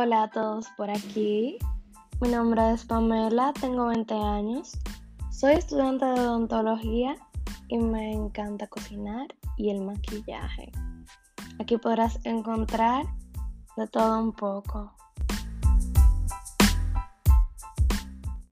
Hola a todos por aquí. Mi nombre es Pamela, tengo 20 años. Soy estudiante de odontología y me encanta cocinar y el maquillaje. Aquí podrás encontrar de todo un poco.